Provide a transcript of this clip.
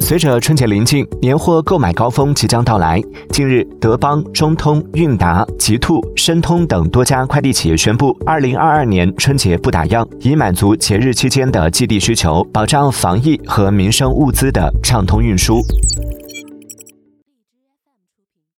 随着春节临近，年货购买高峰即将到来。近日，德邦、中通、韵达、极兔、申通等多家快递企业宣布，二零二二年春节不打烊，以满足节日期间的寄递需求，保障防疫和民生物资的畅通运输。